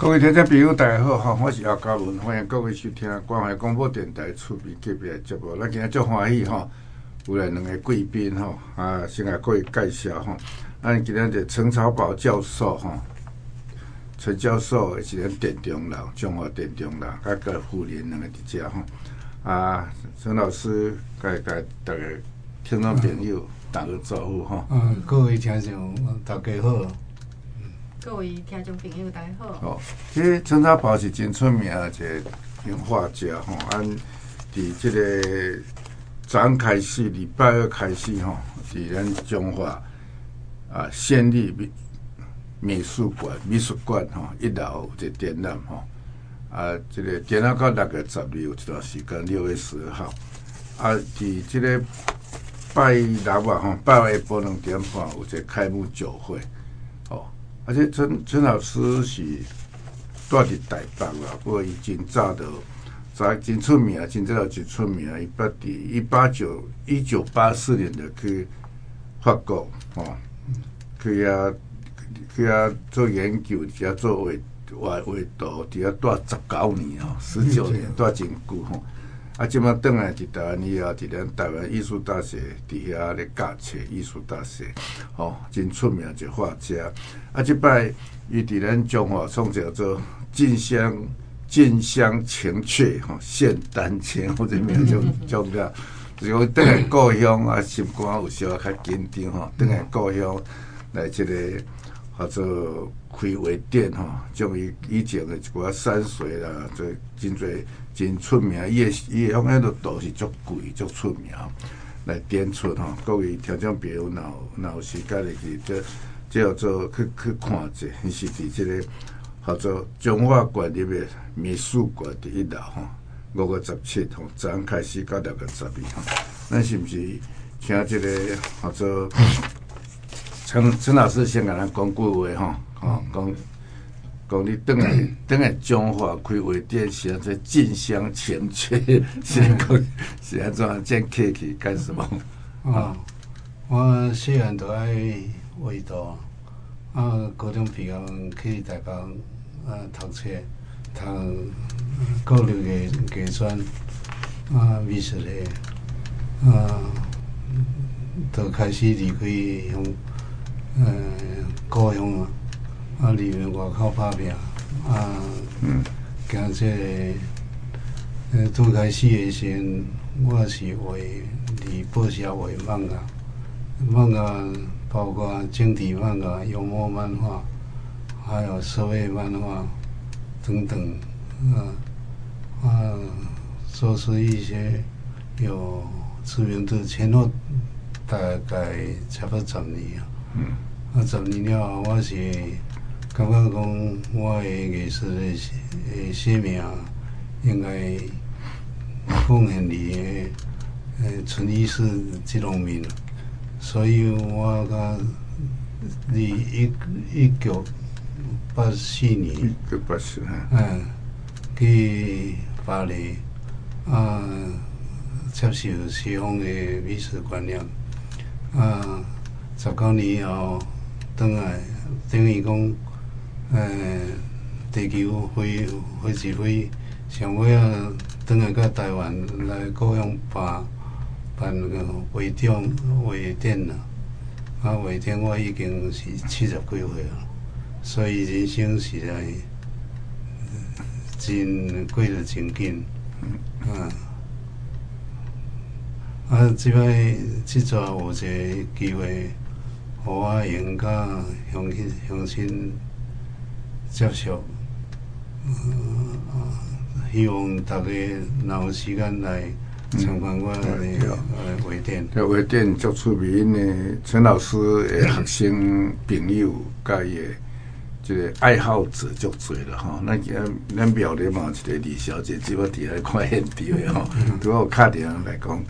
各位听众朋友，大家好，哈，我是姚嘉文，欢迎各位收听关怀广播电台厝边隔壁的节目。咱今日足欢喜吼，有来两个贵宾吼，啊，先来各位介绍吼。咱今日的陈朝宝教授吼，陈教授是咱电中人，中华电中人，甲个护林两个伫遮吼。啊，陈老师，甲甲大家听众朋友打个招呼吼。嗯，各位听众大家好。各位听众朋友，大家好。哦，其实陈朝宝是真出名一个名画家吼，按伫这个早上开始，礼拜二开始吼，伫咱中华啊县立美美术馆美术馆吼一楼有一个展览吼，啊，这个展览到六月十二有一段时间，六月十二号，啊，伫这个拜六啊吼，拜下晡两点半有一个开幕酒会。而且陈陈老师是住伫台北啦，不过伊真早的，早真出名啊，真早就出名啊！伊捌伫一八九一九八四年的去法国哦，去遐去遐做研究，遐做画画画图，伫遐住十九年哦，十九年住真久吼。啊，即马转来伫台湾以后，伫咱台湾艺术大学伫遐咧教册艺术大学，吼，真出名一画家。啊，即摆伊伫咱中华创叫做近乡近乡情怯吼，献丹青或者名叫叫个，就是讲转来故乡啊，心肝有小较紧张吼，转来故乡来即个或者开画店吼，将伊以前的一寡山水啦，做真济。真出名，伊个伊个方迄个图是足贵足出名，来展出吼。各位听众朋友，若有若有时间去，这叫做去去看者，伊 是伫即个叫做中华馆里面美术馆第一楼吼，五月十七号昨昏开始到六月十二号。咱是毋是请即个叫做陈陈老师先甲咱讲句话吼，吼讲。讲你等下等下中华开会店，现在近乡情怯，现在现在正客气干什么？啊，我虽然都爱味道，啊，高中毕业去台北啊读册，读高六个个专啊美术的啊，都开始离开乡，嗯，故乡啊。啊！离远外口打拼啊！嗯，今这呃，刚开始的时阵，我是为离报社画漫画，漫画包括政治漫画、幽默漫画，还有社会漫画等等啊啊，做出一些有知名度，前后大概差不多十年啊。嗯，啊，十年了，我是。感觉讲我的艺术的诶生命应该贡献伫诶纯艺术这方面，所以我甲你一一九八四年，一九八四嗯，去巴黎啊，接受西方的美术观念啊，十九年以后转来等于讲。呃，地球飞飞一飞，想要啊，转来到台湾来故乡办办那个画展画展了。啊，画展我已经是七十几岁了，所以人生实在真过得真紧。啊，啊，即摆即阵有一个机会，互我用甲乡亲乡亲。接受，嗯，希望大家若有时间来参观我的呃微店。这微店足出名的陈老师的学生朋友，甲伊的这个爱好者足多了哈。那今咱庙里嘛，一个李小姐，只不过伫来看现场的哈。拄好敲电话来讲，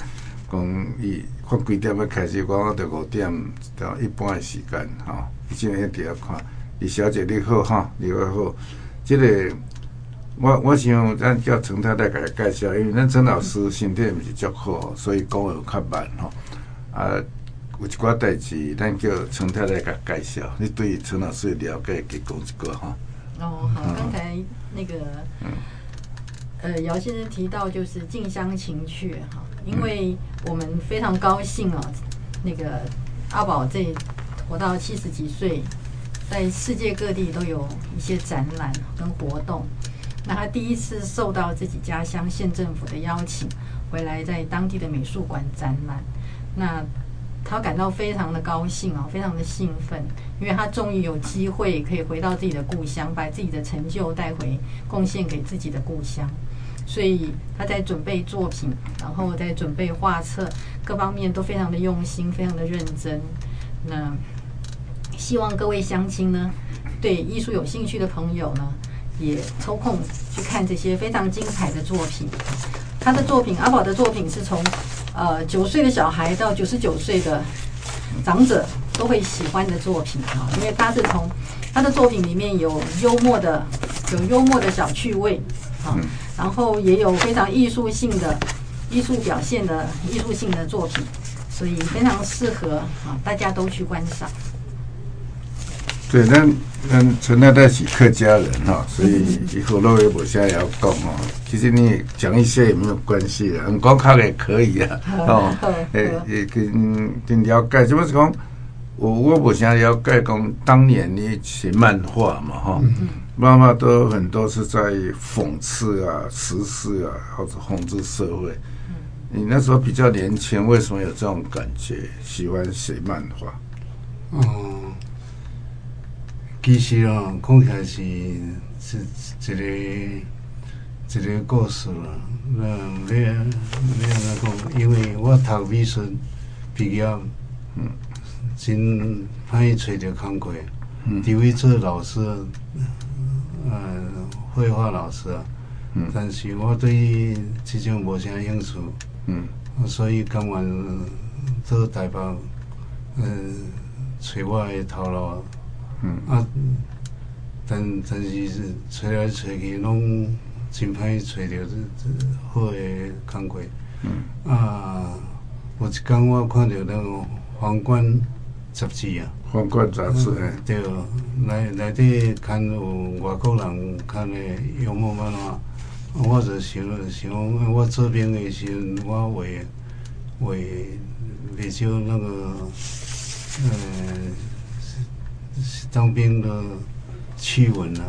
讲伊看几点要开始，讲我着五点到一半的时间哈，伊今日伫遐看。李小姐你好哈，你好好，这个我我想咱叫陈太太给介绍，因为咱陈老师身体毋是足好，所以讲话有较慢吼。啊，有一寡代志，咱叫陈太太给介绍。你对陈老师了解，给讲一个哈。哦，好，刚才那个，嗯呃，姚先生提到就是近乡情怯哈，因为我们非常高兴哦，那个阿宝这活到七十几岁，在世界各地都有一些展览跟活动。那他第一次受到自己家乡县政府的邀请，回来在当地的美术馆展览，那他感到非常的高兴啊，非常的兴奋，因为他终于有机会可以回到自己的故乡，把自己的成就带回，贡献给自己的故乡。所以他在准备作品，然后在准备画册，各方面都非常的用心，非常的认真。那希望各位乡亲呢，对艺术有兴趣的朋友呢，也抽空去看这些非常精彩的作品。他的作品，阿宝的作品是从呃九岁的小孩到九十九岁的长者都会喜欢的作品啊，因为他是从他的作品里面有幽默的，有幽默的小趣味啊，然后也有非常艺术性的艺术表现的艺术性的作品，所以非常适合啊大家都去观赏。对，那那陈太太是客家人哈，所以以后若有啥要讲哦，其实你讲一些也没有关系的，讲卡也可以啊。哦，诶，也跟跟了解，就是讲我我无啥了解，讲当年你写漫画嘛哈，漫画都很多是在讽刺啊、时事啊，或者讽刺社会。你那时候比较年轻，为什么有这种感觉，喜欢写漫画？嗯。其实啊，讲起来是是一个一个故事啦。那你你安怎讲？因为我读美术毕业，嗯，真歹找着工课，嗯，除非做老师，呃，绘画老师啊，嗯，但是我对这种无啥兴趣，嗯，所以甘愿做台北，嗯、呃，找我的头路。嗯。啊，但但是是找来找去，拢真歹找到这这好的工课。嗯。啊，有一天我看到那个《皇冠》杂志啊，《皇冠》杂志哎，对，内内底看有外国人看的幽默漫画，我就想想，我这边的时候，我为为比较那个，呃。当兵的趣闻啊，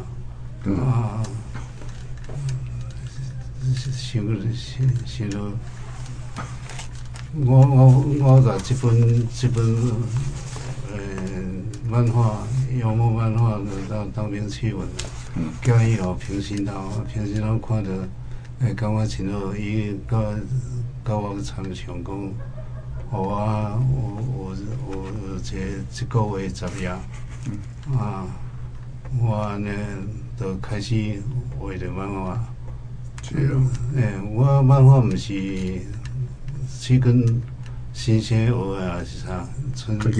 啊，想个写写了，我我我把这本这本呃漫画，幽默漫画的当当兵趣闻，讲以后平时到平时到看到，哎，感觉真好，伊甲甲我参详讲，我我我我这一个月十页。嗯啊，我呢就开始画着漫画。是啊，诶、欸，我漫画毋是去跟新鲜学的，还是啥？纯粹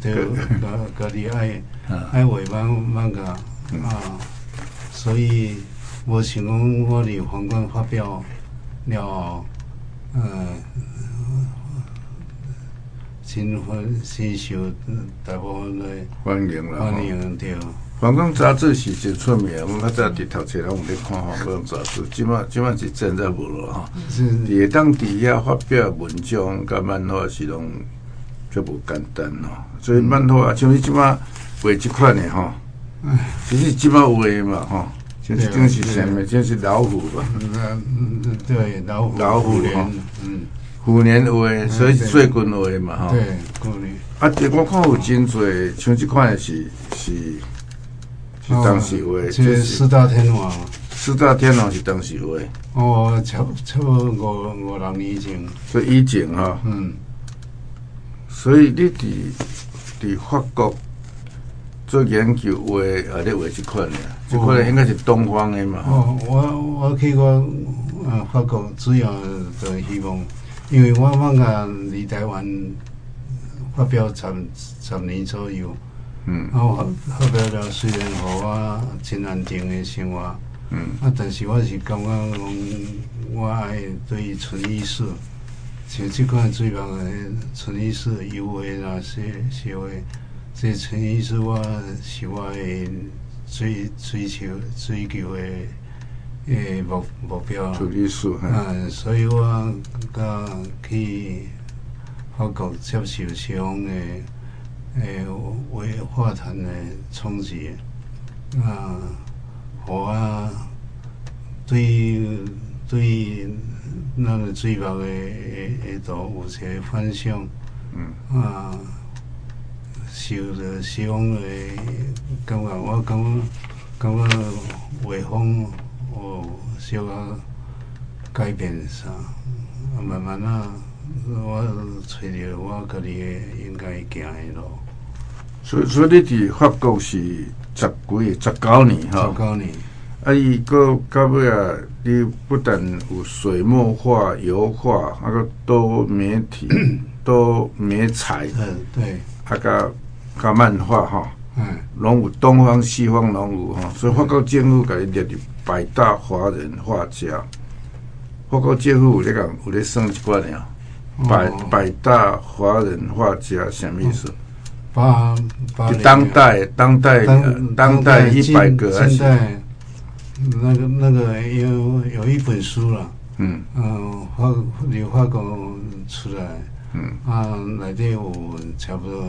对家家己爱爱画漫漫画啊，所以我想讲我伫皇冠发表了后，呃。新欢新秀，大部分都欢迎了。欢迎对。皇冠杂志是真出名，我较早伫读册拢有咧看皇冠杂志，即马即马是真在无咯哈。是。会当伫遐发表文章，甲漫画是拢就无简单咯。所以漫画像你即马画即款的吼，其实即马有诶嘛吼，就是正是啥物，就是老虎吧。对老虎。老虎哈，嗯。虎年画，所以是岁君画嘛，吼。对，过年。啊，这我看有真侪，像即款是是是当时画，就是四大天王。四大天王是当时画。哦，差差不多五五六年前。所以以前哈。嗯。所以你伫伫法国做研究画，啊，你画这款的，这款应该是东方的嘛。哦，我我去过呃法国，主要的希望。因为我漫画离台湾发表十十年左右，嗯，啊，我发表了虽然互我真安定的生活，嗯，啊，但是我是感觉讲，我爱对纯艺术，像即款最棒诶纯艺术油画那些些画，这纯艺术我是我诶追追求追求诶诶目目标。处理数，嗯，所以我甲去法国接受西方的诶为画坛的冲击，啊，我对对那个水墨的诶诶图有些幻想，嗯啊。受着西方的感觉，我感觉感觉画风哦，小可改变啥，慢慢啊，我找着我家己的应该行的路。所以，所以你伫法国是十几十九年哈？十九年。啊，伊个到尾啊，你不但有水墨画、油画，啊个多媒体、多媒材，嗯，对，啊个。甲漫画哈，嗯，拢有东方西方拢有哈，所以法国政府甲伊列入百大华人画家。法国政府有咧讲，有咧算一寡呀，百百大华人画家什么意思？八八当代当代当代一百个现在那个那个有有一本书了，嗯嗯，法由法国出来，嗯啊，内底有差不多。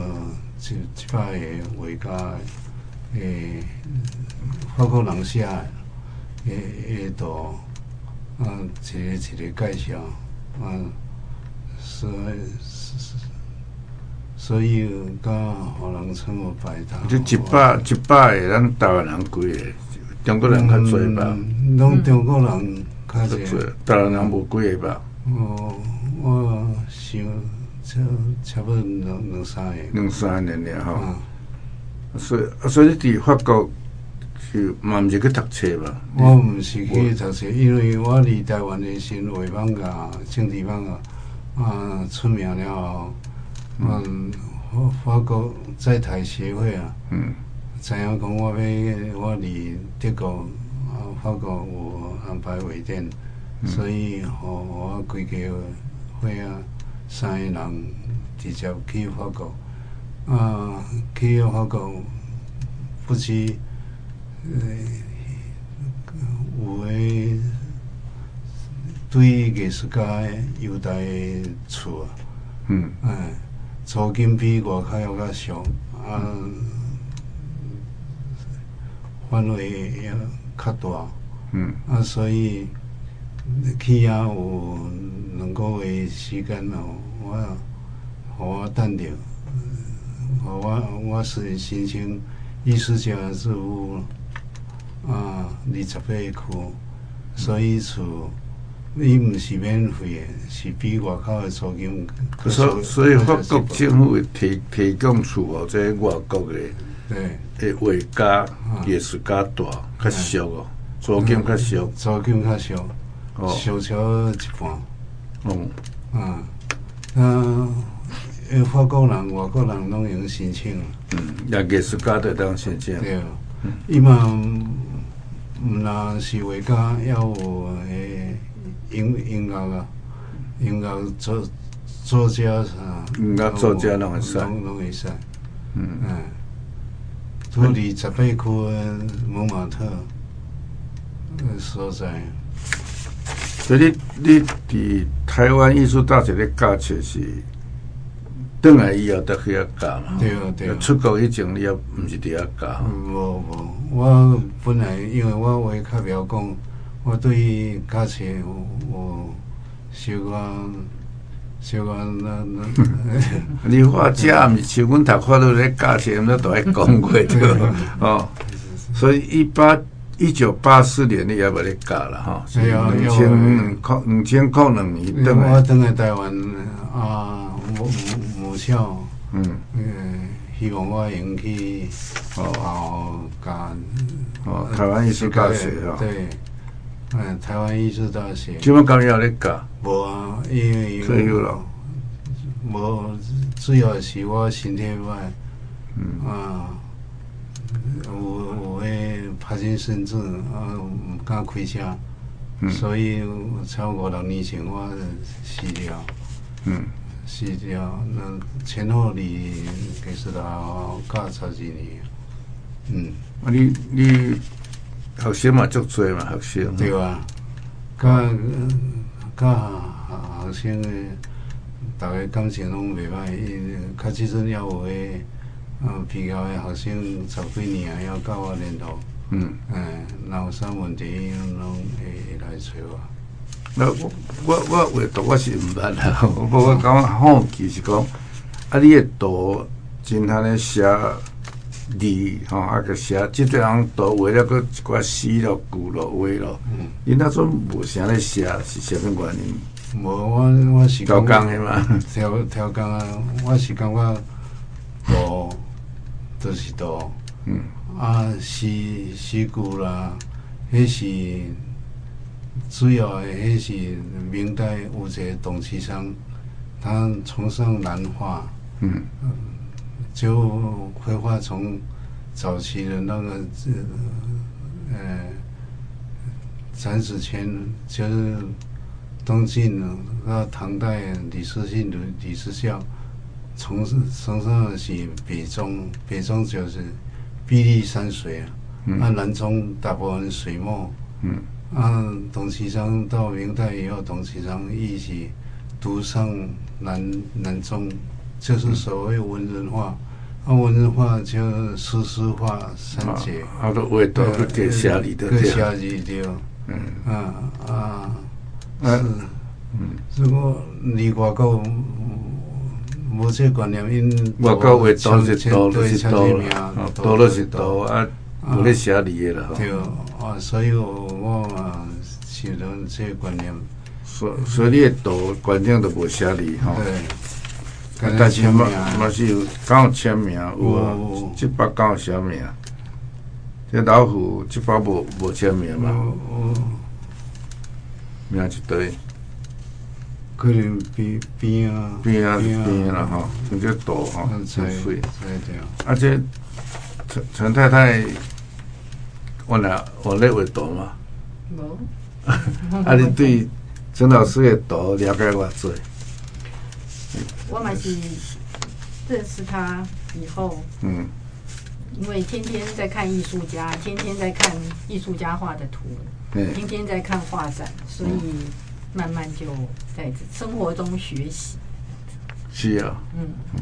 一一百个画家，诶，法国人写诶诶图，啊，一个一个介绍，啊，所以所以甲互人称为百大。就一百一百个，咱台湾人几个？中国人较侪吧？拢中国人较侪，台湾人无几个吧？哦，我想。差差不多两两三年，两三年了哈。所以所以你伫法国是嘛毋是去读册吧？我毋是去读册，因为我伫台湾的新闻网甲政治放假啊出名了后，嗯，法法国在台协会啊，嗯，知影讲我要我伫德国啊法国有安排会展，所以互我规个会啊。三个人直接去法国，啊，去法国不止，呃，有诶对艺术家诶优待诶厝啊，嗯，哎，租金比外口要较俗，啊，范围也较大，嗯，啊，所以去遐有两个月时间哦。我，我等着，我我是申请艺术家之屋啊，二十八区，所以厝伊毋是免费的，是比外口的租金。所所以法国政府会提提供厝哦，这外国的对诶画家艺术家大较俗哦，租金较俗，租金较俗，少少一半。嗯啊。嗯，因为法国人、外国人拢用申请。嗯，也艺术家都当申请。对，伊嘛毋若是画家，要有诶音音乐啊，音乐作作家啥。音乐作家拢会使。拢拢会使。嗯嗯。脱离十八区蒙马特所在。所以你你伫台湾艺术大学咧教册是，转来以后才去遐教嘛？对对。出国以前你也毋是伫遐教。无无，我本来因为我话较晓讲，我对于教册有有小可小可那那。你画家毋是像阮读法律咧教册，毋是都爱讲过对哦，所以一八。一九八四年你也把你教了哈，两千考两千考两年，我等来台湾啊母母母校，嗯，希望我用去哦。教。哦台湾艺术大学啊，对，嗯台湾艺术大学，即本刚要你教，无啊，因为有了，无主要是我身体外，嗯。啊。有有诶，帕金森症啊，毋敢开车，嗯、所以超过六年前我死掉，嗯，死掉，那前后你其实也教十几年，嗯，啊，你你学生嘛足多嘛，学生。对啊，甲甲学生诶，大家感情拢袂歹，因较即阵要有诶，嗯，比较诶学生十几年啊，要甲我联络，嗯，诶，若有啥问题，拢会来找我。那我我我画图我是毋捌啦，不过我感觉好奇是讲，啊，你诶图真通咧写字吼，啊个写即个人图画了搁一寡诗咯、句咯、话咯，嗯，因那阵无啥咧写，是啥物原因？无，我我是调工诶嘛，调 调工啊，我是感觉多都是图，嗯，啊诗诗句啦，迄是。主要诶，迄是明代有一个董其昌，他崇尚兰画，嗯，就绘画从早期的那个，呃，展子前，就是东晋到唐代李师信、李李师孝，崇崇尚的是北宗，北宗就是碧绿山水啊，那、嗯、南宗大部分水墨，嗯。啊，董其昌到明代以后，董其昌一起独上南南宗，就是所谓文人画。啊，文人画就诗诗画三节，好多味道都给下里的，给下里的。嗯。啊啊，是，嗯，如果你外国无这观念，因外国味道是多了是多了，多了是多啊。有咧写字的了哈，对啊，所以我我嘛是讲这个观念，所所以你的图观念都无写字哈，对，但是嘛嘛是有刚好签名，有啊，即把刚好签名，这老虎即把无无签名嘛，名一堆，可能边边啊边啊。边啦吼，像这图哈，真水，而且陈陈太太。我俩我咧画图嘛，无，啊！你对陈老师的图了解偌济？我嘛是认识他以后，嗯，因为天天在看艺术家，天天在看艺术家画的图，嗯，天天在看画展，所以慢慢就在生活中学习。是啊，嗯嗯。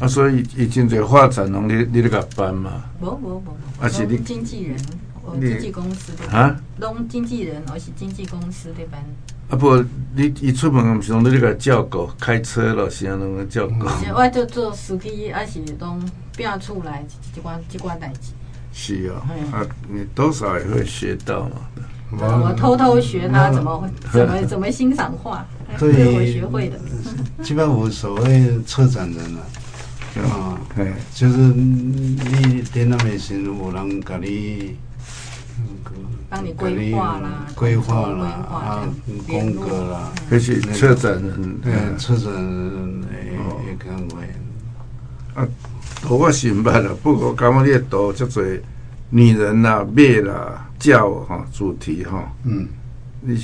啊，所以以前在画展，拢你你咧甲办嘛？无无无，啊是你经纪人，我经纪公司的啊，拢经纪人，而是经纪公司的办。啊不，你一出门毋是拢你咧甲照顾，开车咯，是安怎照顾？我就做司机，还是拢变出来一寡一寡代志。是啊，啊，你多少也会学到嘛。我偷偷学他怎么 怎么怎么欣赏画，这是我学会的。基本无所谓策展人了。啊，对，就是你电脑面前有人给你，帮你规划啦，规划啦，啊，风格啦，那些策展人，对，策展人也也可能会。啊，图我是唔捌啦，不过感觉你的图叫做女人啦、马啦、鸟哈主题哈，嗯，你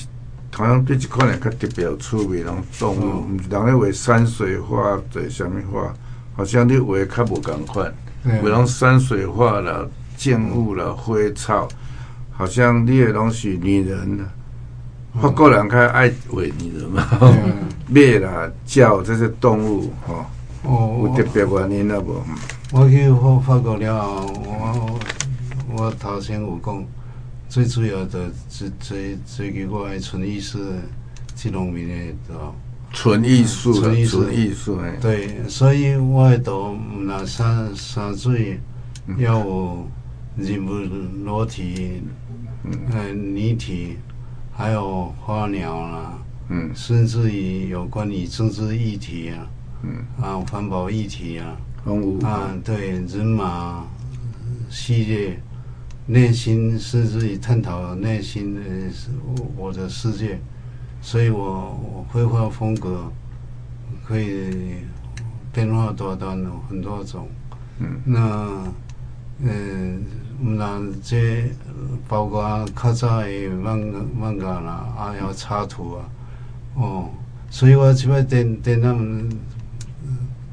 好像对这款人较特别有趣味，种动物，人咧画山水画，做什么画？好像你画较无共款，比如山水画啦、静物啦、花草，好像你的拢是女人。法国人较爱画女人嘛，马啦、叫这些动物，吼，有特别原因啊无？我去法法国了后，我我头先有讲，最主要的追追追求我爱纯艺术，这农民的纯艺术，纯艺术，对，所以我的图那山山水要有人物裸体，嗯，拟体，还有花鸟啦，嗯，甚至于有关于政治议题啊，嗯，啊，环保议题啊，啊，对，人马系列，内心甚至于探讨内心的我的世界。所以我我绘画风格可以变化多端的很多种，嗯，那嗯，那这包括较早的漫漫画啦，还有插图啊，哦，所以我即摆电电他们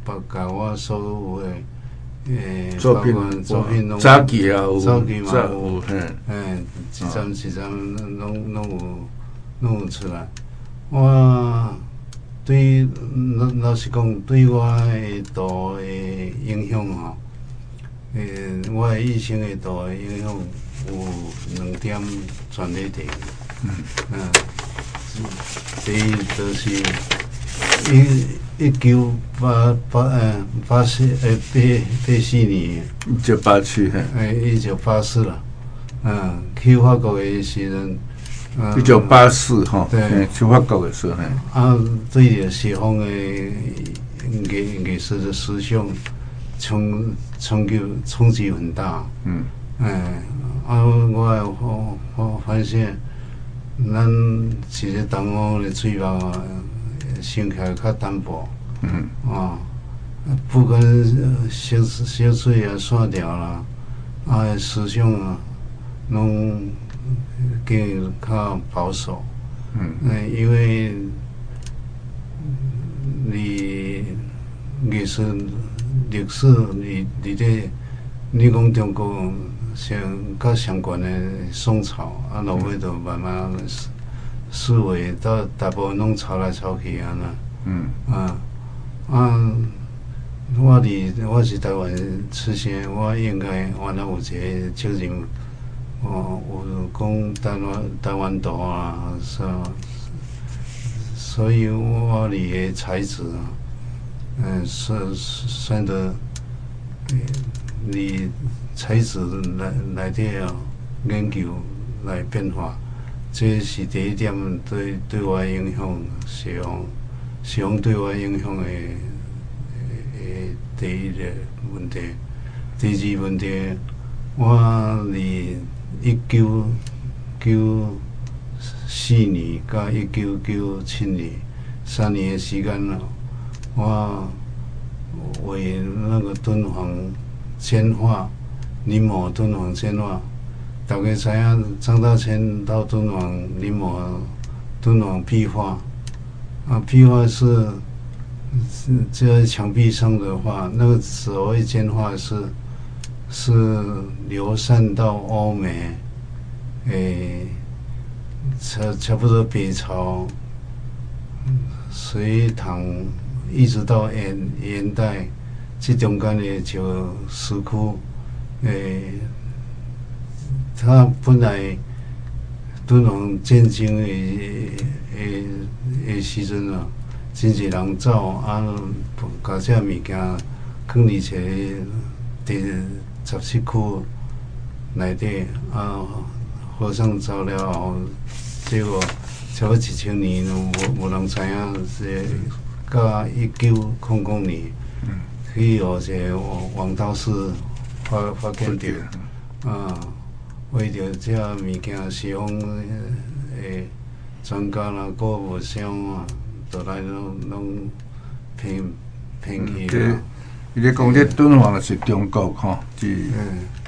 把把我所有的诶，作品作品拢早期啊有，早期嘛有，嗯嗯，一张一张拢拢有拢有出来。我对老老实讲，对我诶大诶影响吼，诶，我诶一生诶大诶影响有两点转捩点。嗯。嗯，第一就是一一九八八嗯八四诶八八四年，一九八七嘿，诶一九八四啦，嗯，去法国诶时阵，一九八四哈，对，去法国诶时候，啊，对着西方诶艺艺术的思想冲冲击冲击很大，嗯，哎，啊，我我我发现。咱其实东方的嘴巴生起来较单薄，嗯，啊，不管小小嘴啊、线条啦，啊，思想啊，拢更较保守，嗯，因为你艺术历史，你你这你讲中国。相较相关的宋朝，啊，落尾就慢慢思思维到大部分拢抄来抄去安那，嗯啊啊，我伫我是台湾出生，我应该原来有一个责任，哦，有讲台湾台湾岛啊，是啊，所以我伫个才子啊，嗯，算算得，你。材质来来的哦，研究来变化，这是第一点对对我影响，西方西方对我影响的的第一个问题。第二问题，我伫一九九四年到一九九七年三年的时间了，我为那个敦煌简化。临摹敦煌简化，大家知影张大千到敦煌临摹敦煌壁画，啊，壁画是是在墙壁上的画，那个所谓简化是是流散到欧美，诶，差差不多北朝、隋唐一直到元元代，这中间的就石窟。诶，他本来敦煌战争诶诶诶时阵啊，真侪人走啊，把这物件放伫这第十七区内底啊，和尚走了后，结果差不多一千年无无人知影是到一九空空年，去有这王道士。发发现着，啊，为着这物件，西方诶专家啦、国务省啊，都来拢拢偏偏去啦。伊咧讲这敦煌是中国吼，是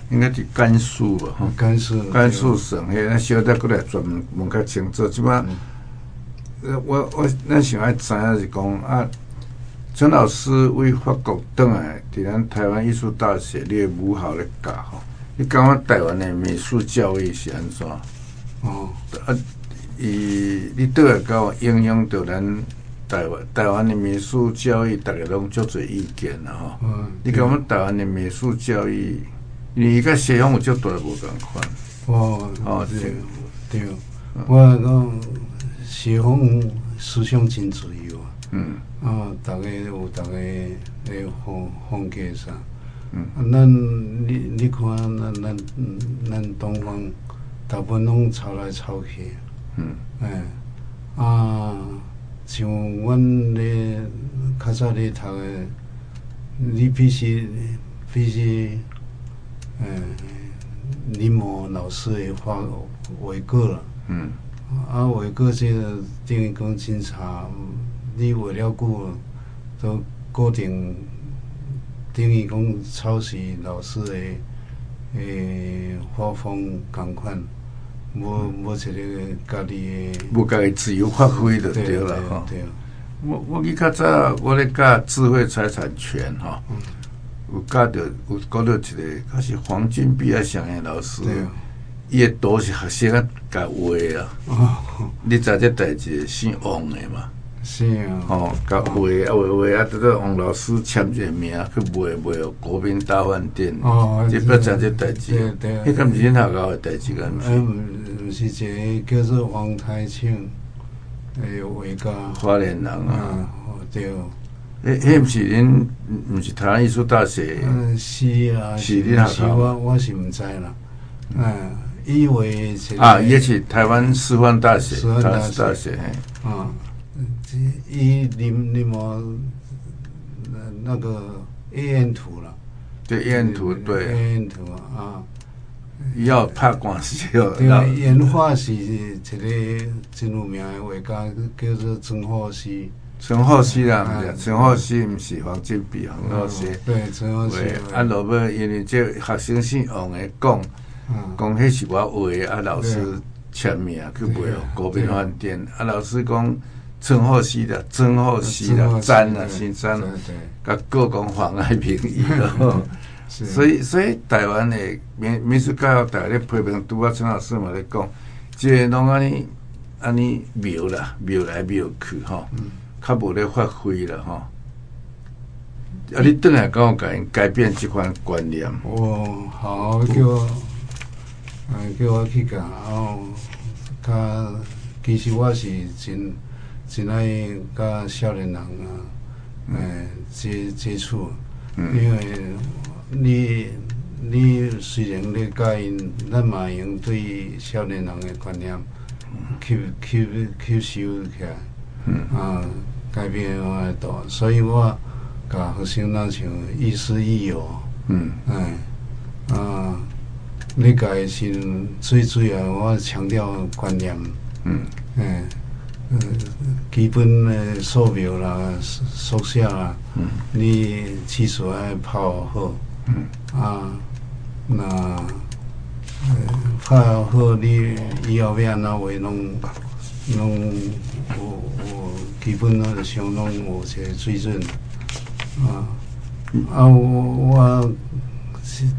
应该是甘肃吧？吼，甘肃甘肃省，嘿，咱小弟过来专门问较清楚。即摆，我我咱想要知影是讲啊。陈老师为法国回来，伫咱台湾艺术大学列母校咧教吼。你感觉台湾的美术教育是安怎？哦，啊，伊你倒来甲我影响到咱台湾台湾的美术教育，大家拢足侪意见啦吼。嗯，你感觉台湾的美术教育，你甲西方有足大无共款？哦，哦，对对，我讲西方思想真自由啊。嗯。啊，大家有大家诶风风格啥？嗯，啊，咱你你看，咱咱咱东方大部分拢抄来抄去。嗯，哎，啊，像阮咧较早咧读诶，你必须必须诶临摹老师诶画画过了。嗯，啊，画过这个等于讲真差。你画了久，都固定等于讲抄袭老师的诶画风共款，无无一个家己的，无家己自由发挥的对了哈。我我记较早我咧教智慧财产权哈，有教着有教着一个，他是黄金比较像的老师，伊诶图是学生啊，教画啊。哦，你知这代志姓王诶嘛？是啊。哦，教画啊画画啊，这个王老师签一个名去卖卖哦，国宾大饭店。哦，这不知这代志。对对。迄个毋是恁学校诶代志个？嗯，不是一个叫做王台庆，还有画家。花莲人啊。哦，对。迄，迄毋是恁，毋是台湾艺术大学？嗯，是啊，是恁学校。我我是毋知啦。嗯，以为啊，也是台湾师范大学，师范大学。啊，伊你你们那那个叶彦图了。对，叶彦图对。叶彦图啊，要拍关系哦。对，演化是一个真有名的画家，叫做曾浩西。陈浩西啦，陈浩西毋是黄金比，陈浩西。对，陈浩西。啊，落尾因为这学生姓王的讲，讲迄是我画，啊，老师签名去卖哦，国宾饭店。啊，老师讲陈浩西的，陈浩西的，詹啊，姓詹。甲各讲黄爱平伊咯。所以，所以台湾的美美术教育大咧批评，拄啊陈老师嘛咧讲，即个拢安尼安尼庙啦，庙来庙去吼。较无咧发挥啦吼，啊！你倒来跟我改改变即款观念。哦，好，叫我，嗯，叫我去讲。哦，甲其实我是真真爱甲少年人啊，诶接接触，因为你你虽然咧教因，咱嘛用对少年人的观念吸吸吸收起来，嗯啊。改变我的多，所以我甲学生那像亦师亦友。嗯，哎，啊，你改是最主要，我强调观念。嗯，哎，嗯，基本的素描啦、速写啦，嗯，你技术爱跑好。嗯，啊，那，呃，跑好你以后要安怎画拢拢有有。基本都是相当有些水准，啊，啊，我我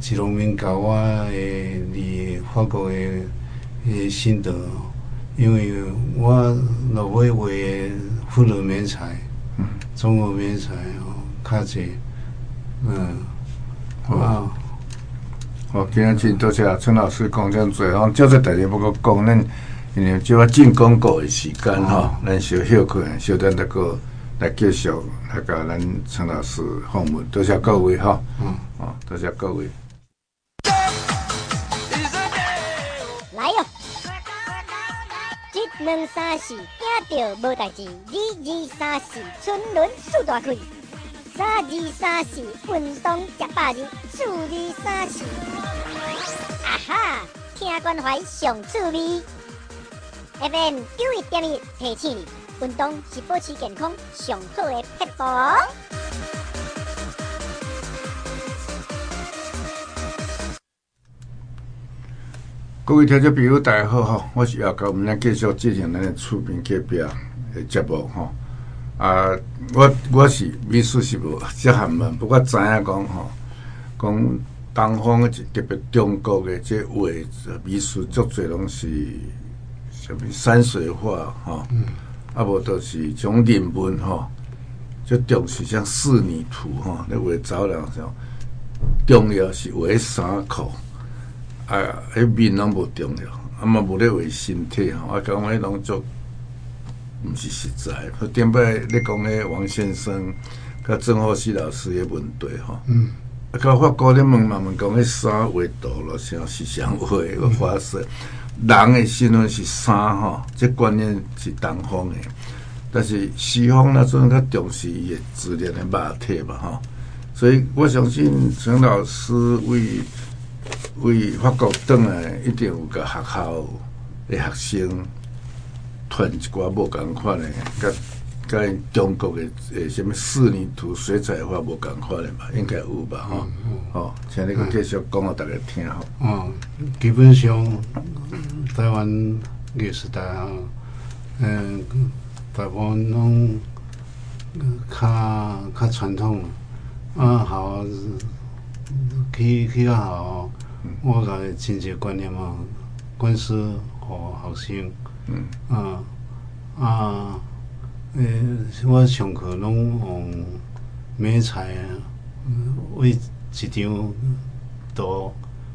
一农民教我诶，伫法国诶诶心得，因为我老会画复合媒材，综合媒材哦，较济，嗯，啊，好，今日真多谢陈老师讲这样多，哦，叫做大家不过讲恁。因为就要进广告的时间哈，咱小休困，小等那个来继续来甲咱陈老师访问，多谢各位哈，嗯，啊，多谢各位。来哟，一、两、三、四，惊到无代志；二、二、三、四，春轮数大开；三、二、三、四，运动一百日；四、二、三、四，啊哈，听关怀上趣味。FM 九一点一提醒你，运动是保持健康上好的撇步。各位听众朋友，大家好哈！我是姚高，我们来继续进行咱的厝边隔壁的节目哈。啊，我我是美术是无这项门，不过知影讲吼，讲东方的特别中国的这画美术，足侪拢是。山水画哈，啊无就是种人文哈，就重视像仕女图哈，那画走廊上重要是画衫裤，哎呀，迄面拢无重要，啊嘛无咧为身体吼，我讲迄拢做毋是实在。顶摆你讲迄王先生，甲曾浩熙老师诶问题吼，嗯，啊，甲法国咧问嘛问讲迄衫画多了，像是像画个花色。人诶身份是衫吼，即观念是东方诶，但是西方那种较重视伊诶自然诶肉体嘛吼，所以我相信陈老师为为法国转来，一定有个学校的学生传一寡无共款的，甲甲中国的诶什么仕女图、水彩画无共款的嘛，应该有吧吼。哦，请你个继续讲，互大家听吼。哦，基本上台湾艺术大学，嗯，大部分拢较较传统，啊，好去去较好，我甲亲戚观念嘛，关系和学生，嗯。啊啊，诶、欸，我上课拢用买菜啊，为一张图，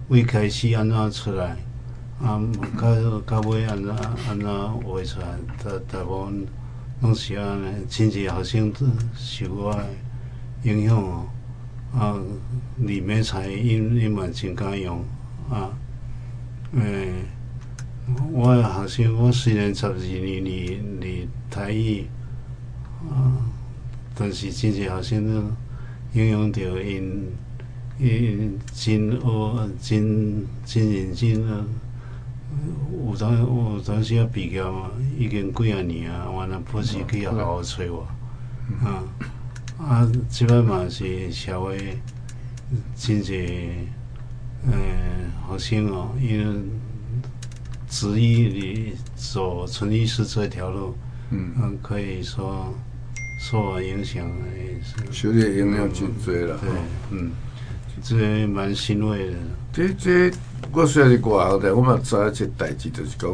为开始安怎出来，啊，到到尾安怎安怎画出来，大大部分拢是安尼，亲戚学生受我影响哦。啊，李梅才因因嘛真敢用啊！诶、欸，我学生我虽然十二年离离台语啊，但是真济学生都影响着因，因真学真真认真啊！有当有当时要毕业嘛，已经几啊年啊，完了不是去好好找我啊。啊，即摆嘛是社会真济，呃，学生哦，因为执意的走纯艺师这条路，嗯，可以说受我影响诶，受你影响真济了，对，嗯，这蛮欣慰的。这这，我虽然是外行的，我嘛知一个代志，就是讲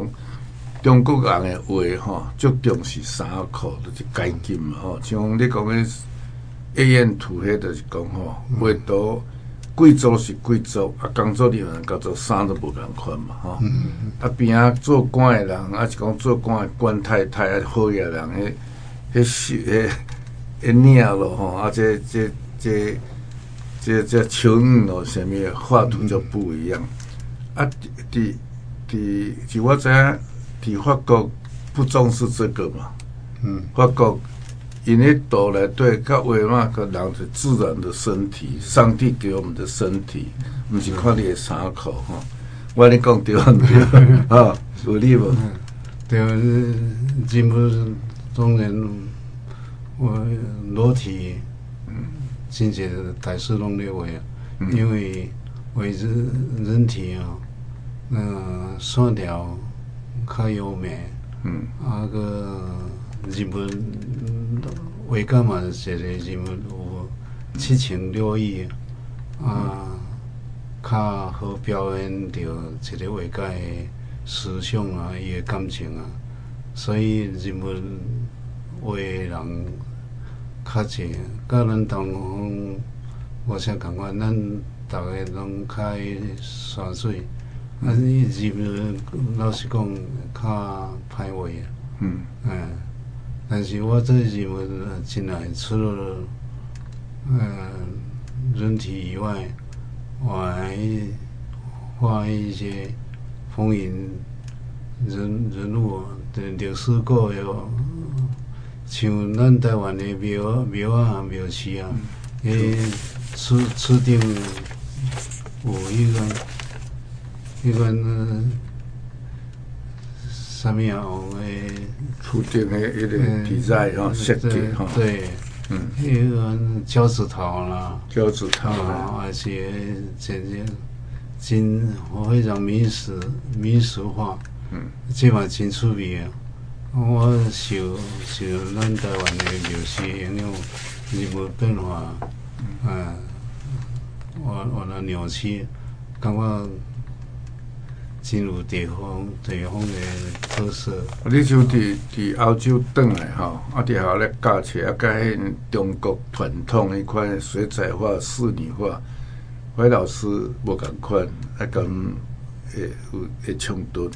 中国人的话吼，最重是三口，就是改进嘛吼，像你讲的。A 燕土黑就是讲吼，话都贵州是贵州，啊，工作的人叫做衫都无共款嘛，吼、嗯。啊边啊做官的人，啊是讲做官的官太太啊，好野人，迄迄是迄迄领咯吼，啊这这这这这秋雨咯，啥物画图就不一样。啊，伫伫就我知影，伫法国不重视这个嘛，嗯，法国。因为岛来对，较为嘛个人是自然的身体，上帝给我们的身体，不是看你的伤口哈。我跟你讲对毋对？啊，有理无？对，进步当然，我裸体，真济大师拢认为啊，因为为人人体啊，嗯，线条较优美，嗯，啊个。日本画家嘛，写的日本有七情六欲啊，较好表现着一个画家的思想啊，伊的感情啊，所以日本画人较济，甲咱东方无啥共款，咱逐个拢较爱山水，啊，日本老实讲较歹画。啊，嗯，嗯。但是我这认为进来，除了嗯、呃、人体以外，我还画一些风云人人物的历史故有，像咱台湾的庙庙啊庙祠啊，诶，此此顶有一个一个呢。什么样诶？出定诶，一个题材吼，设计哈。对，嗯，一个交趾头啦，交趾陶啊，而且真正真非常民俗民俗化，嗯，即嘛真出名。我受受咱台湾的流行影响，日本变化，嗯，我我那鸟气，感觉。进入地方地方的特色。你就伫伫欧洲转来吼，啊，伫遐咧教册啊，甲迄中国传统迄款水彩画、仕女画，怀老师无共款，啊，跟会有会冲突。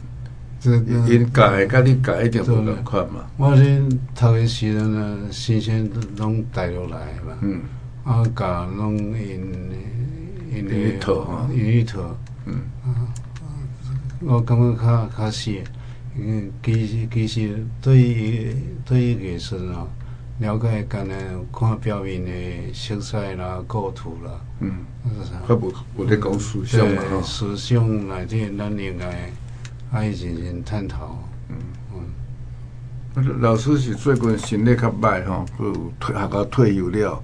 因教的甲你教一定无共款嘛。我是头一时阵呢，新鲜拢带落来嘛。嗯。啊，教拢因因一套因，一套。嗯。我感觉较较细，嗯，其实其实对于对于艺术啊，了解干呢，看表面的色彩啦、构图啦，嗯，较无无咧讲思想嘛，对，思想内底咱应该爱进行探讨。嗯。嗯，老师是最近心理较歹吼，有退学校退休了，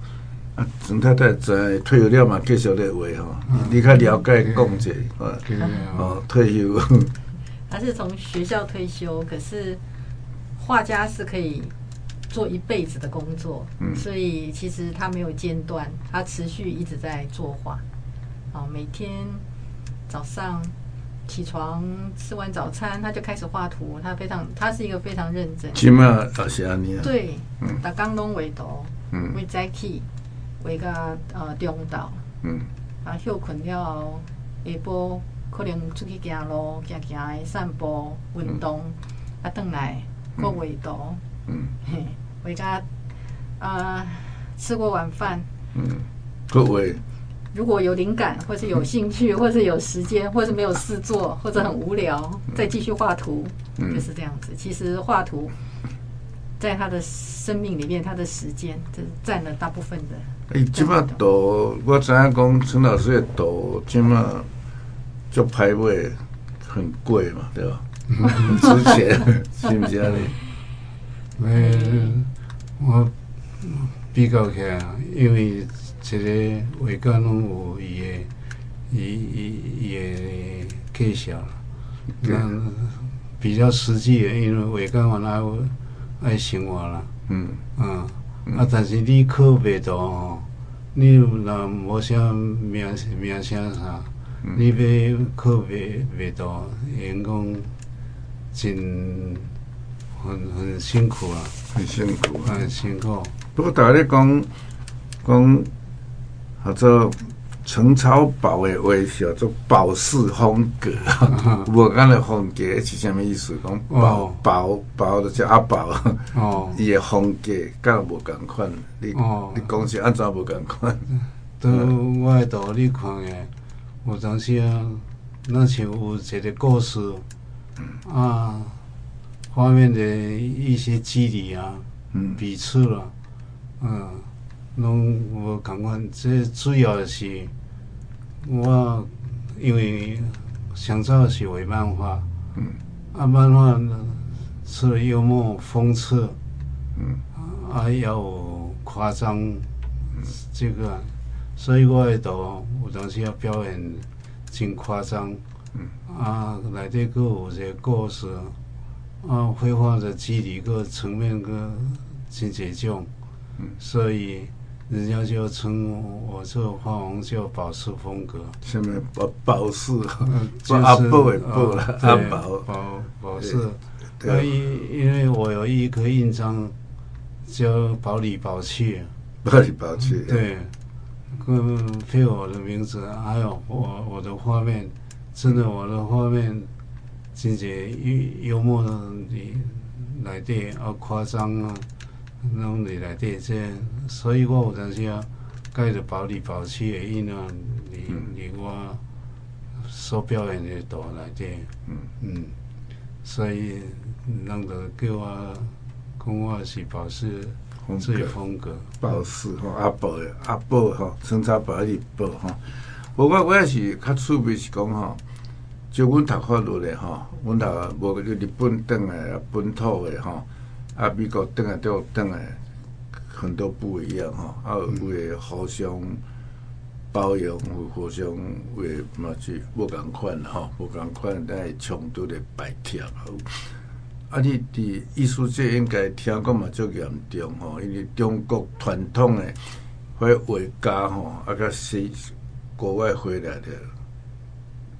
啊，陈太太在退休了嘛，继续咧画吼。你较了解讲者，哦，退休。他是从学校退休，可是画家是可以做一辈子的工作，嗯，所以其实他没有间断，他持续一直在作画。哦，每天早上起床吃完早餐，他就开始画图。他非常，他是一个非常认真。起码二十年。对，打刚拢画图，嗯，会早起，画到呃中昼，嗯，啊休困了后，下晡可能出去行路，行行的散步运动，啊，回来过画图，嗯，嘿，画到啊吃过晚饭，嗯，各位。如果有灵感，或是有兴趣，或是有时间，或是没有事做，或者很无聊，再继续画图，就是这样子。其实画图在他的生命里面，他的时间这占了大部分的。诶，即摆图，我知影讲陈老师的图，即马就拍卖很贵嘛，对吧？很值钱，是不是啊？你，嗯，我比较起来，因为。一个画家拢有伊的，伊伊伊的技巧，那比较实际的，因为画家嘛爱爱生活啦，嗯啊，啊，但是你考袂到吼，你若无啥名名声啥，你要考袂袂到，员工真很很辛苦啊，很辛苦，很辛苦。不过大家讲讲。叫做陈超宝的微笑，做宝式风格。我讲的风格是啥物意思？讲宝宝宝的叫阿宝。哦，伊的风格敢无共款？你你讲是安怎无共款？都我的图你看诶，有当时啊，那像有一个故事啊，画面的一些肌理啊，嗯，笔触了，嗯。拢无共款，这主要是我因为想早是画漫画，嗯，啊漫画除了幽默讽刺，嗯，啊要有夸张，嗯，这个，所以我的图有当时要表演真夸张，嗯，啊内底阁有一个故事，啊绘画的肌理个层面个真侪种，嗯，所以。人家就称我这画风叫宝石风格，什么宝宝式？就是阿宝的宝了，阿宝宝宝式。因因为我有一颗印章叫宝里宝气，宝里宝气。对，跟配我的名字，还有我我的画面，真的我的画面，真是幽幽默的来的啊，夸张啊。拢伫内底这，所以我有当时啊，盖着保里保气的印啊，你你我所表演的图内底，嗯嗯，所以人都叫我讲我是宝式自己风格，宝式吼阿宝的阿宝吼，称他保里宝吼。不过我也是较趣味是讲吼，就阮读法律的吼，阮读无个日本等的本土的吼。啊，美国等下都有等下，很多不一样哈。啊，为互相包容，互相为嘛去不共款哈，不共款，但系冲突的摆脱。啊，你伫艺术界应该听讲嘛，足严重吼，因为中国传统的会画家吼，啊，甲西国外回来的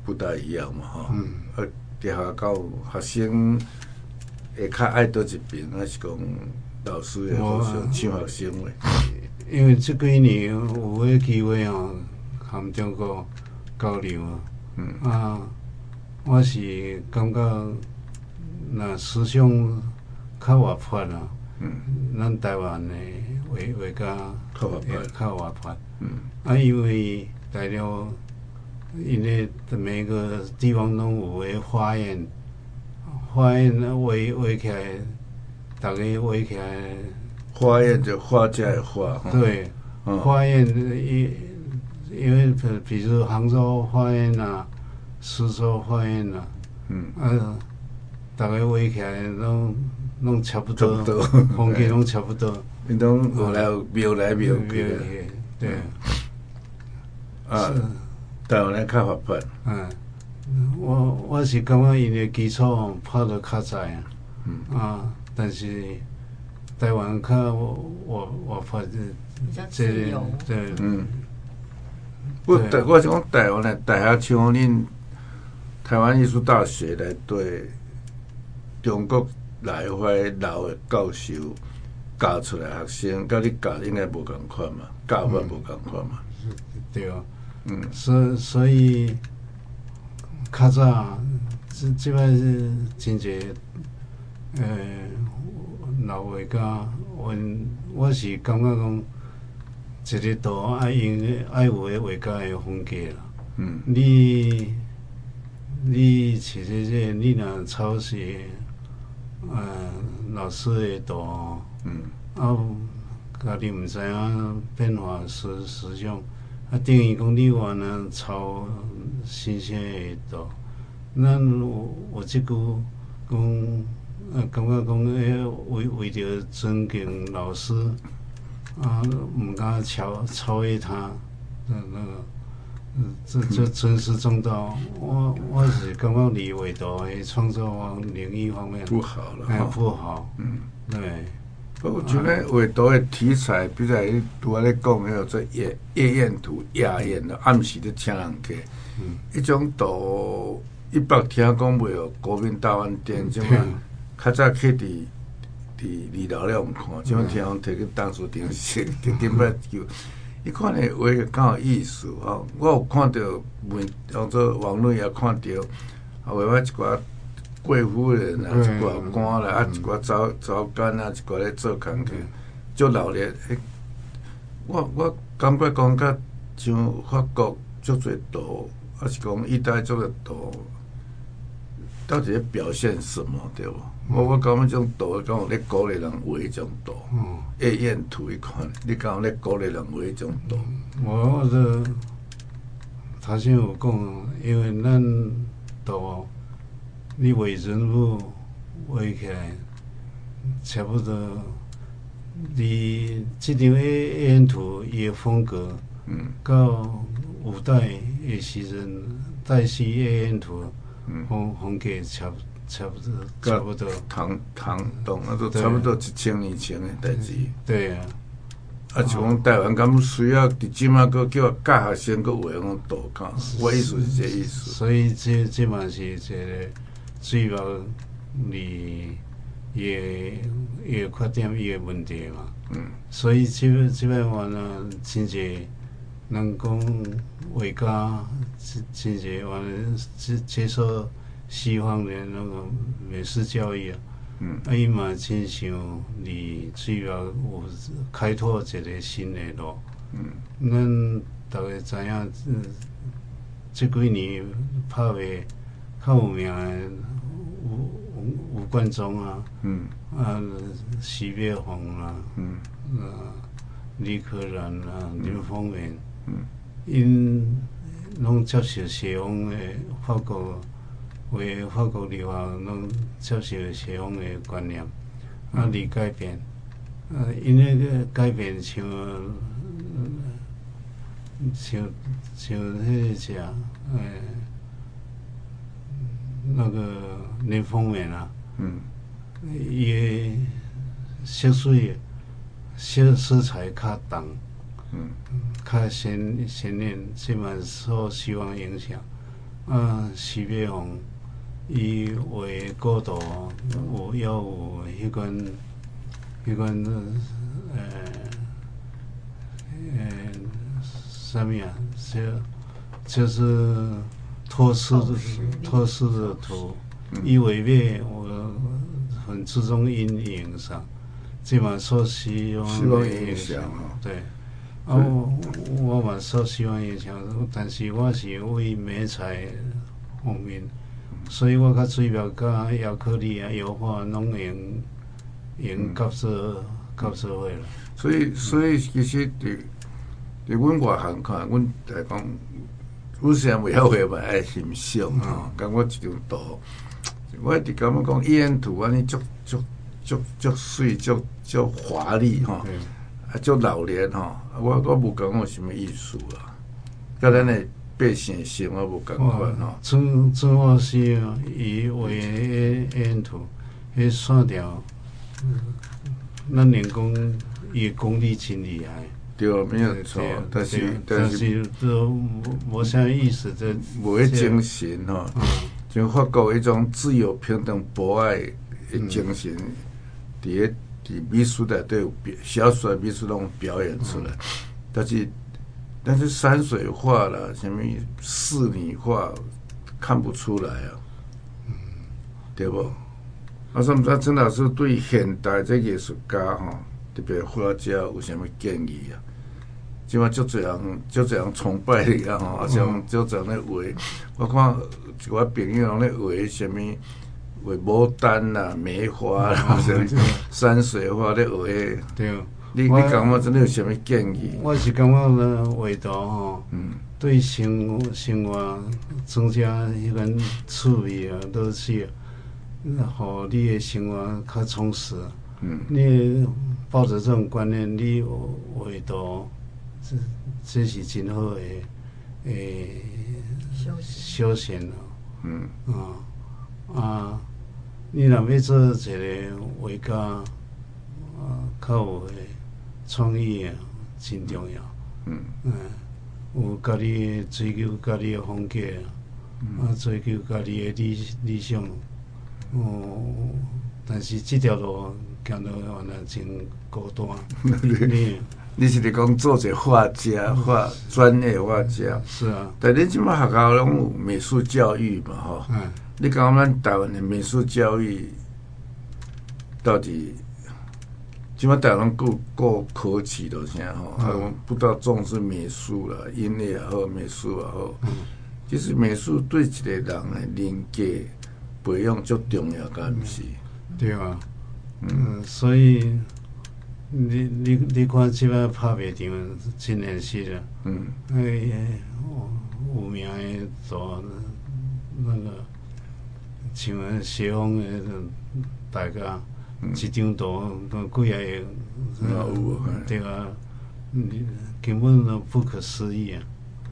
不大一样嘛哈。嗯。啊，底下到学生。会较爱倒一边，还是讲老师也互相请学生的？因为这几年有迄机会哦，和中国交流啊。嗯啊，我是感觉那思想较活泼啦。嗯，咱台湾的画画家较活泼，较活泼。嗯啊，因为大陆因为每个地方拢有个花园。花园围围起来，大家围起来。花园就画家的画。对，嗯、花园因因为比如杭州花园啊，苏州花园啊，嗯，啊，大家围起来拢拢差不多，风格拢差不多。你都有来有来有去，对。啊，台湾人较活泼。嗯。我我是感觉因的基础拍得较在啊，嗯啊，但是台湾较我我我发现比较自由，对，嗯，我台，我是讲台湾的大学像恁台湾艺术大学来对中国来回老的教授教出来学生，跟你教应该无共款嘛，教法无共款嘛，对啊，嗯，所所以较早这这摆是真济，呃，老画家，我我是感觉讲。一个图爱用爱有个画家的风格啦。嗯，你你其实这你若抄袭，呃，老师诶图，嗯，啊，家己毋知影变化思思想，啊，等于讲你原来抄新鲜诶图，咱有有即句讲，呃，感觉讲迄为为着尊敬老师。啊，唔敢超超越他，那那个，嗯，这这尊师重道，我我是感觉你画图诶创作方领域方面不好了，哎，不好，嗯，对。我觉得画图诶题材，比如你拄仔咧讲，还有做夜夜宴图、夜宴的暗时咧请人客，嗯，一种图一般听讲袂有国民大饭店，怎么较早去伫。伫二楼了，毋看，即种听讲摕去当初电视，根本就，伊看诶话个较有意思吼。我有看到文，当做网络也看到，啊，为我一寡贵妇人啊，一寡官啦，啊，一寡早早干啊，一寡咧做工去，足热闹。我我感觉讲较像法国足侪图，还是讲意大利足侪图，到底咧表现什么对无？我我感觉这种图，讲有咧鼓励人画一种图，夜宴图一款，你讲有咧鼓励人画一种图？我这头先有讲，因为咱图，你画人物画起来，差不多，你这张夜宴图伊个风格，嗯，到五代诶时阵，代西夜宴图，风风格差。差不多，差不多，唐唐董，那都差不多一千年前的代志。对呀，啊，像讲台湾，敢需要伫即马个叫教学生个画那种图卡，我意思是这意思。所以这这嘛是一个主要你也也缺点伊个问题嘛。嗯。所以这这边话呢，真济能讲画家，真真济话接接受。西方的那个美式教育啊，嗯，啊伊嘛真想你主要有开拓一个新的路，嗯，咱大家知影，嗯，这几年拍的较有名的吴吴吴冠中啊，嗯，啊徐悲鸿啊，嗯，啊李可染啊，林风眠，嗯，因拢接受西方的法国。为法国的话，拢接受西方的观念，啊，离改变，啊，因为个改变像，像像那个啥，呃，那个林风眠啊，嗯，伊色水色色彩较重，嗯，较鲜鲜艳，起码受西方影响，啊，徐悲鸿。伊画构图有要有迄款迄款呃呃啥物啊？就就是托斯托斯的图，伊画面我很注重阴影上，基本上受西方影响。对，啊，我我嘛受西方影响，但是我是为媒材方面。所以我较水表甲亚克力啊、油画拢用用夹做夹做会了。所以所以其实伫伫阮外行看，阮来讲，有时袂晓画嘛爱欣赏吼。感觉一张图，我一直感觉讲夜宴图安尼足足足足水足足华丽吼，啊足老练吼。我我无感觉有什么艺术啊，甲咱诶。百姓生活无共款吼，主主要是伊画的烟图，迄线条，咱连讲伊的功力真厉害。对，没有错，但是但是都无啥意思，这无迄精神吼，就发觉一种自由、平等、博爱的精神，伫个伫美术内都有表，小说美术拢表演出来，但是但是山水画啦，什么仕女画，看不出来啊，嗯对不？啊，什么陈老师对现代这艺术家吼，特别画家有什么建议啊？即马就这样，就这样崇拜你啊！吼，啊像就这样咧画，我看一个朋友拢咧画什么画牡丹啦、梅花啦，什么山水画咧画。对，你你感觉真的有什么建议？我是感觉咧画图吼，嗯，对生生活增加一份趣味啊，都是，互你的生活较充实。嗯，你抱着这种观念，你画图。这这是真好的，诶，休休闲咯，嗯啊啊，你若要做一个画家，啊，较有诶创意啊，真重要。嗯嗯，有家己追求家己诶风格，啊，追求家己诶理理想。哦，但是即条路行到原来真孤单。你。你是伫讲做者画家，画专业画家。是啊。但你即马学校拢有美术教育嘛？吼。嗯。你讲咱台湾的美术教育到底，即马台湾够够可取的啥吼？啊，不大重视美术啦，音乐也好，美术也好。嗯。其实美术对一个人的人格培养最重要，敢毋是？对啊。嗯，所以。你你你看，即摆拍卖场真现实啊！嗯，哎有名的做那个像西方的大家，一张图都几啊个，对啊，根本都不可思议啊！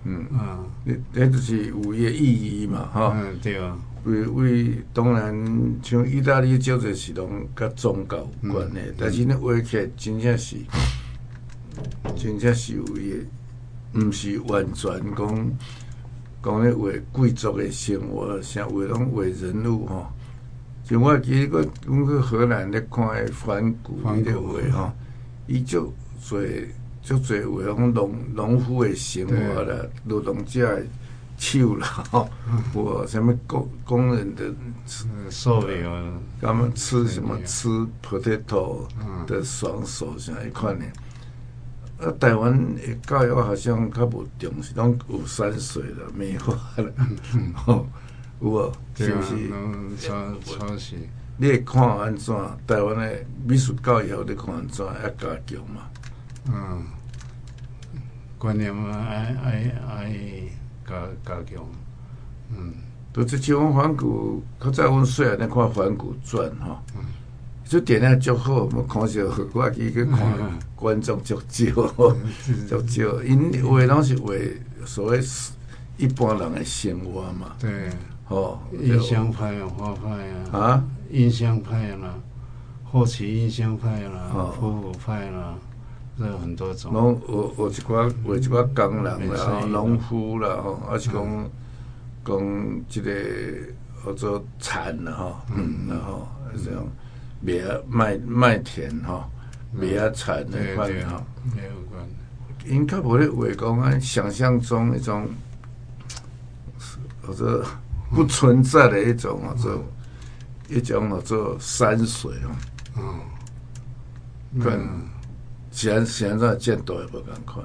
嗯啊，那那就是有伊个意义嘛，哈！嗯，对啊。为为当然，像意大利少者是拢甲宗教有关的，嗯、但是呢，画起来真正是，真正是有伊个，毋是完全讲讲咧画贵族的生活，像画拢画人物吼。像我记得个，阮去荷兰咧看诶梵谷伊咧画吼，伊就做就做画拢农农夫的生活啦，劳动者。手了哈，我什么工工人的手艺啊，他们吃什么？吃 potato 的双手像一块呢？啊，台湾的教育好像较无重视，拢有山水了，美化了，哦，有无？是毋是？你会看安怎？台湾的美术教育，你看安怎要加强嘛？嗯，观念嘛，爱爱爱。加加强，嗯，都是像梵谷，较早阮细汉咧看反骨传吼，就点咧足好，我看少，我去去看观众足少，足少，因画拢是为所谓一般人的生活嘛，对，哦，印象派啊，画派啊，啊，印象派啦，后期印象派啦，复古派啦。有很多种，拢有有一寡有一寡工人啦，农夫啦，吼，还是讲讲即个叫做田啦，吼，嗯，然后这种麦麦麦田哈，麦啊田那块哈，没有关，应该不会为讲啊，想象中一种或者不存在的一种啊，这一种啊做山水啊，嗯，跟。现现在见多也不敢看。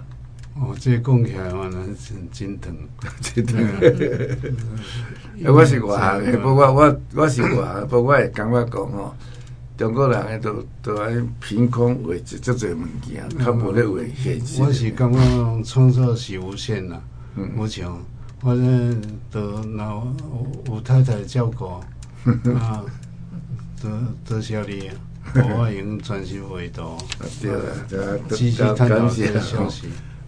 哦，这讲起来话呢，真真疼，真疼。我是话，不过我我是话，不过我也感觉讲哦，中国人都都爱凭空画一这这物件，他无咧画现实。我是感觉创作是无限的，目前我呢得老有太太照顾 啊，多多谢你。我已经专心画图。对啦，对啦，多多感谢哈。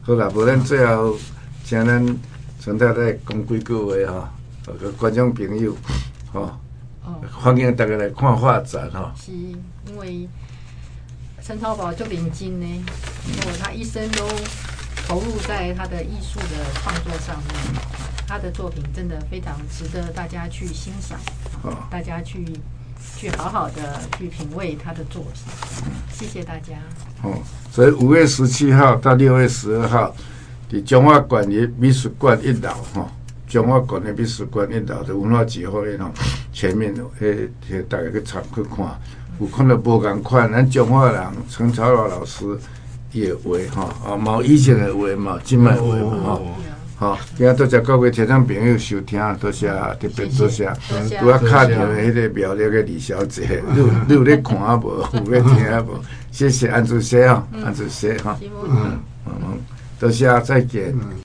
好啦，无咱最后请咱陈太太讲几句话哈，个观众朋友，哈，欢迎大家来看画展哈。是因为陈超宝就领金呢，因为他一生都投入在他的艺术的创作上面，他的作品真的非常值得大家去欣赏，大家去去好好的去品味他的作品。谢谢大家。哦，所以五月十七号到六月十二号，在中华馆的美术馆一楼哈，中华馆的美术馆一楼的文化节会哈，前面诶，大家去参去看，有看到无共款，咱中华人陈朝老老师也画哈，啊，毛以前的话嘛，即卖话嘛吼，好，今仔多谢各位听众朋友收听，多谢特别多谢，拄啊卡掉迄个苗栗诶李小姐，你有你有咧看啊无？有咧听啊无？谢谢安主席啊，安主席哈，嗯。嗯，多谢，再见。